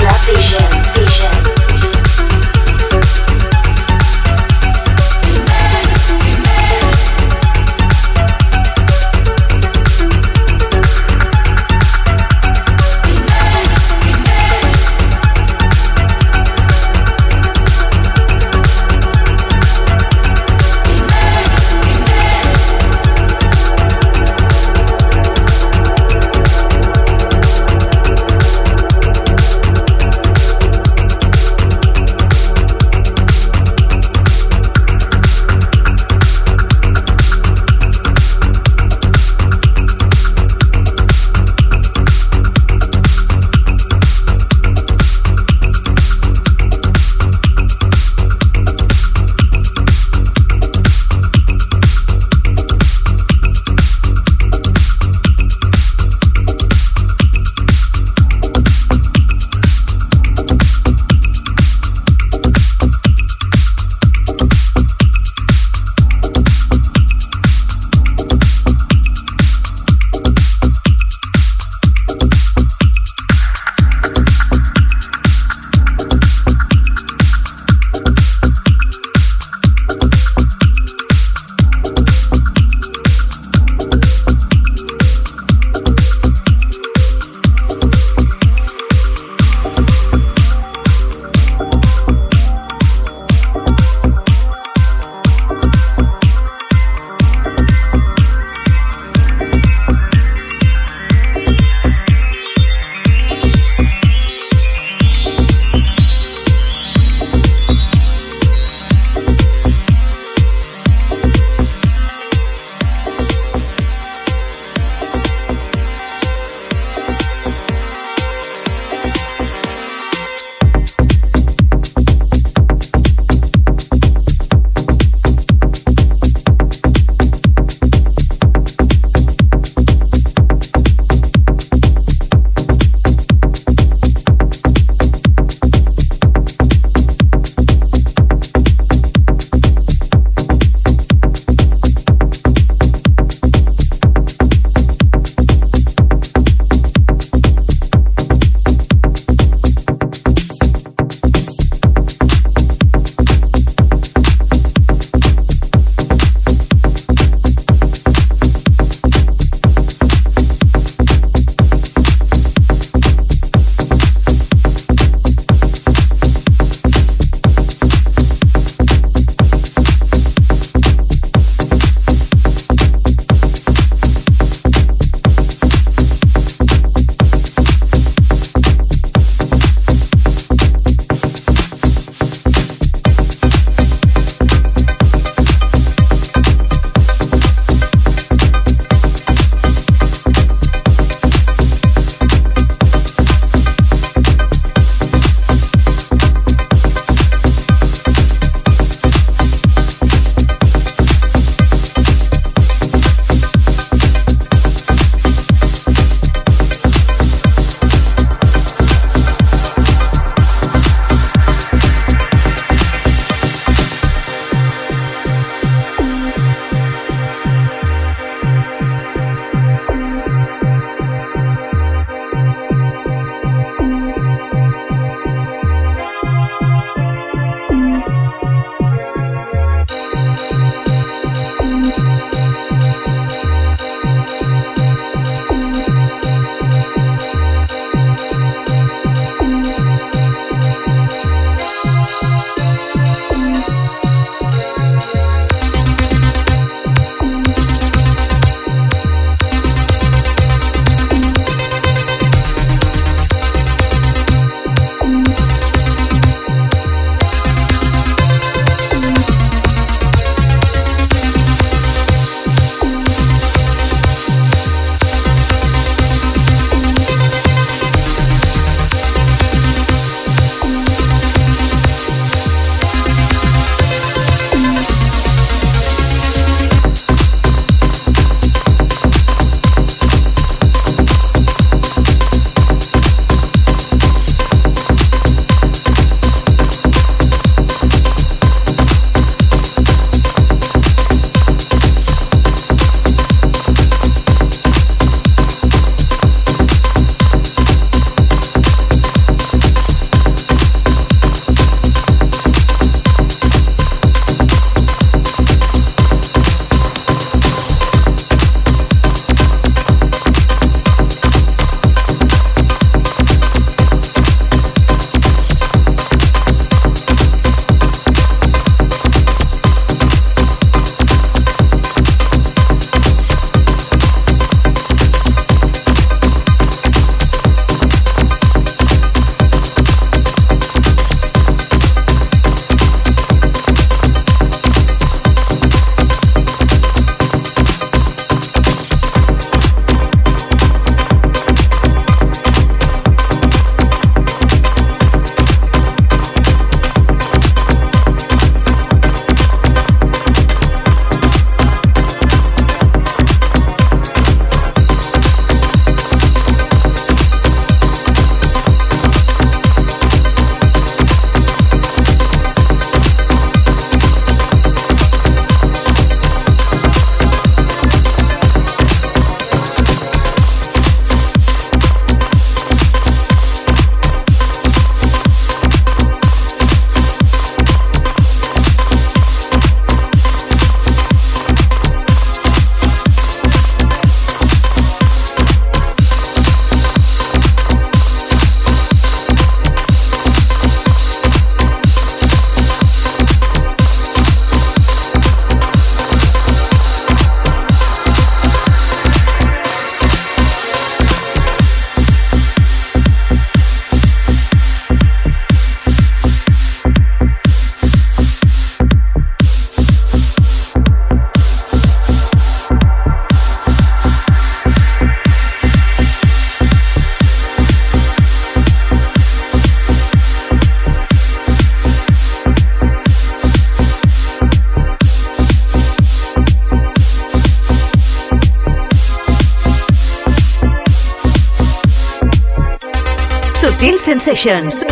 Sensations.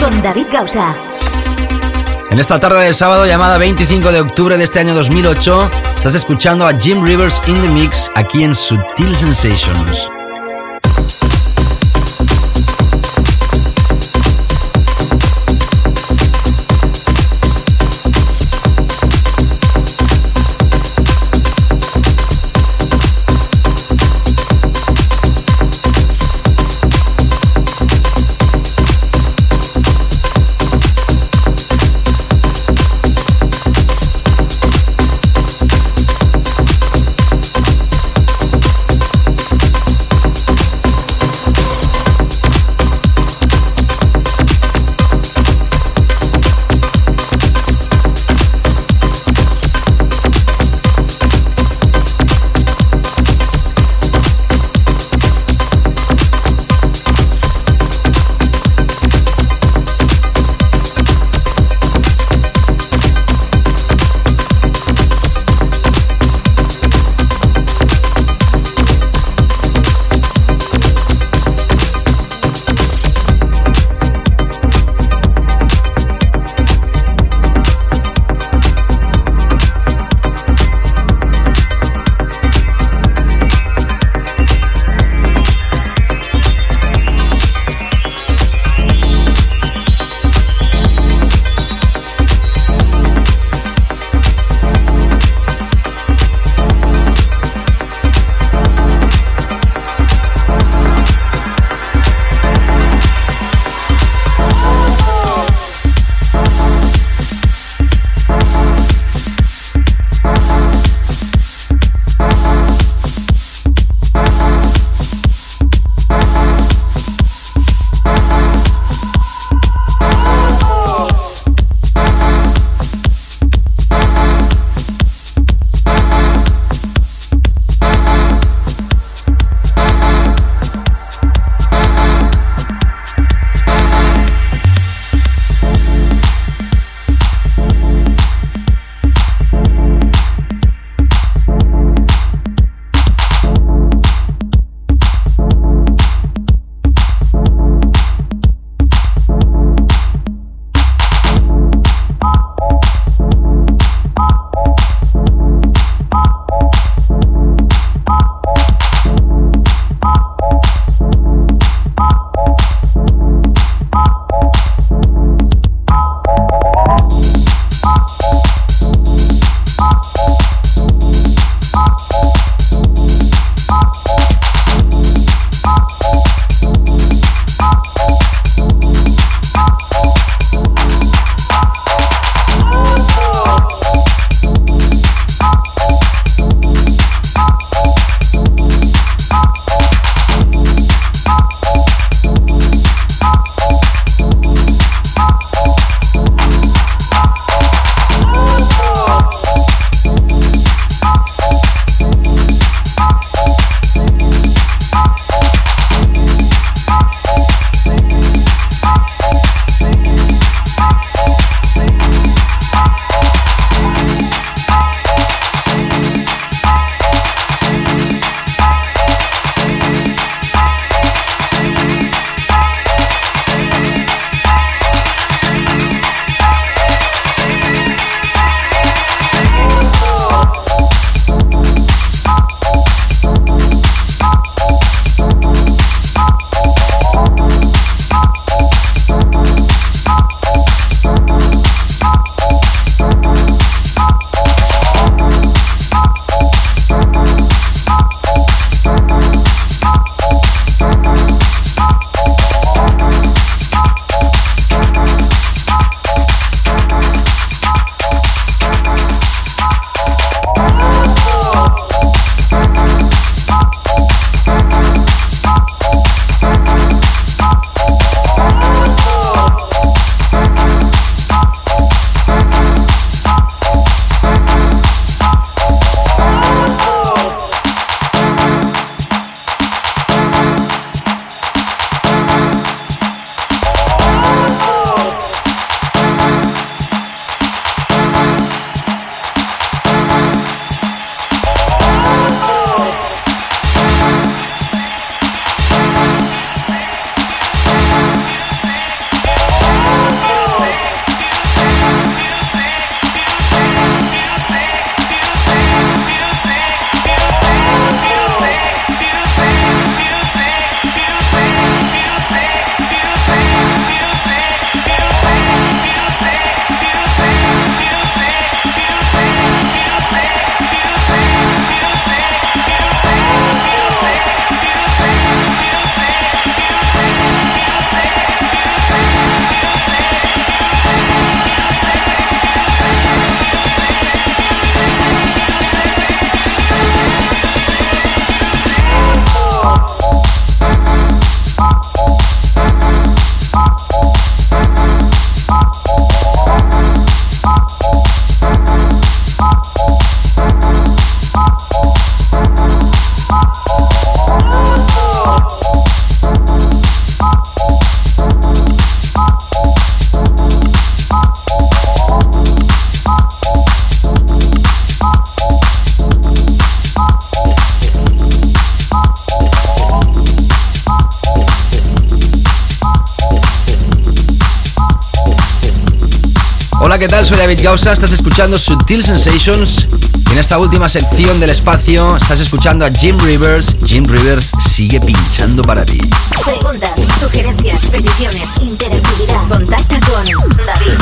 Con David Gausa. En esta tarde de sábado, llamada 25 de octubre de este año 2008, estás escuchando a Jim Rivers in the Mix aquí en Sutil Sensations. David Gausa, estás escuchando Sutil Sensations en esta última sección del espacio estás escuchando a Jim Rivers. Jim Rivers sigue pinchando para ti. Preguntas, sugerencias, peticiones, interactividad. Contacta con David,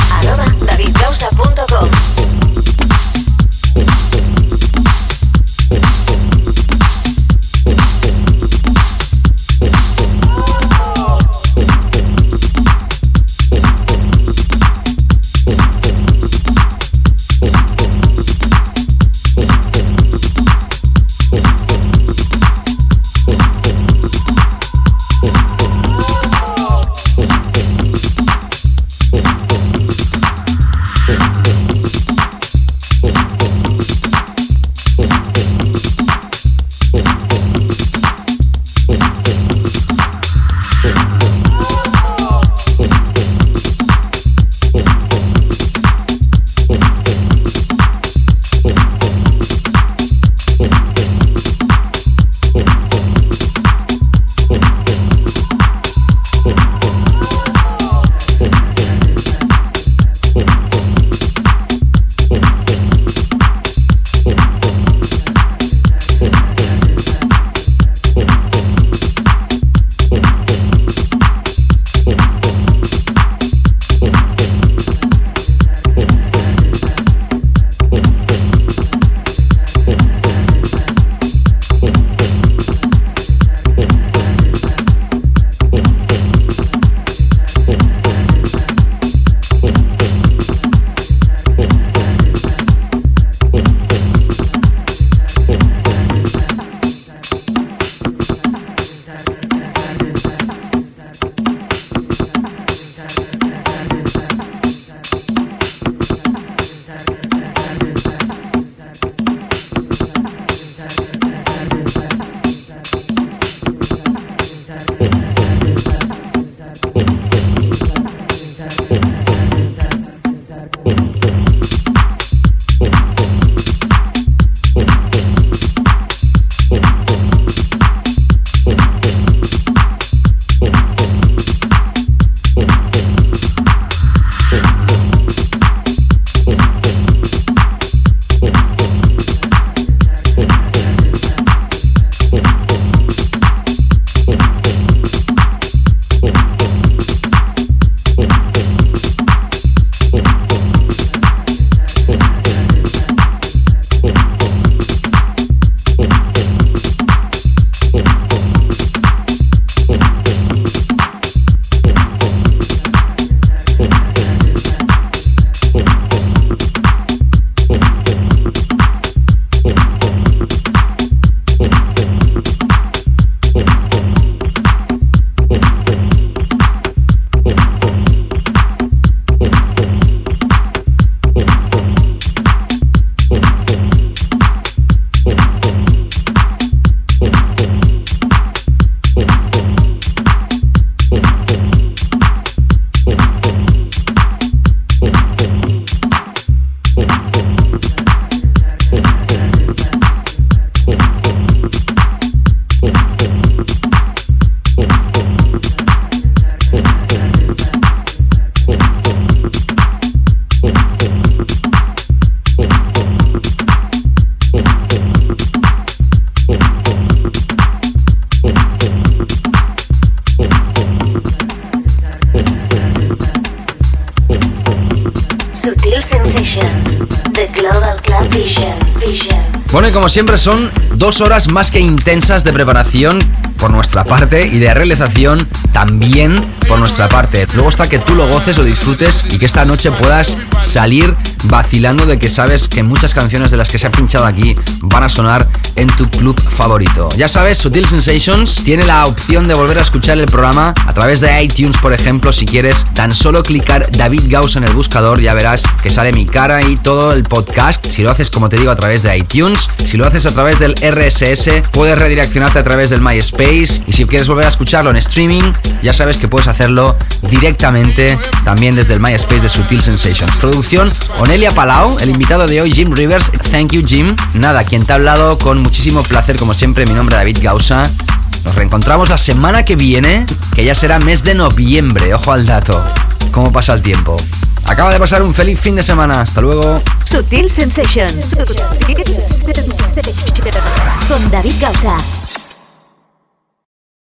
como siempre son dos horas más que intensas de preparación por nuestra parte y de realización también por nuestra parte. Luego está que tú lo goces o disfrutes y que esta noche puedas salir vacilando de que sabes que muchas canciones de las que se han pinchado aquí van a sonar en tu club favorito. Ya sabes, Sutil Sensations tiene la opción de volver a escuchar el programa a través de iTunes, por ejemplo, si quieres tan solo clicar David Gauss en el buscador, ya verás que sale mi cara y todo el podcast. Si lo haces, como te digo, a través de iTunes, si lo haces a través del RSS, puedes redireccionarte a través del MySpace y si quieres volver a escucharlo en streaming, ya sabes que puedes hacerlo directamente también desde el MySpace de Sutil Sensations. Producción Onelia Palau, el invitado de hoy Jim Rivers. Thank you Jim. Nada, quien te ha hablado con muchísimo placer como siempre, mi nombre es David Gausa. Nos reencontramos la semana que viene, que ya será mes de noviembre, ojo al dato. ¿Cómo pasa el tiempo? Acaba de pasar un feliz fin de semana. Hasta luego. Sutil Sensations. Con David Gausa.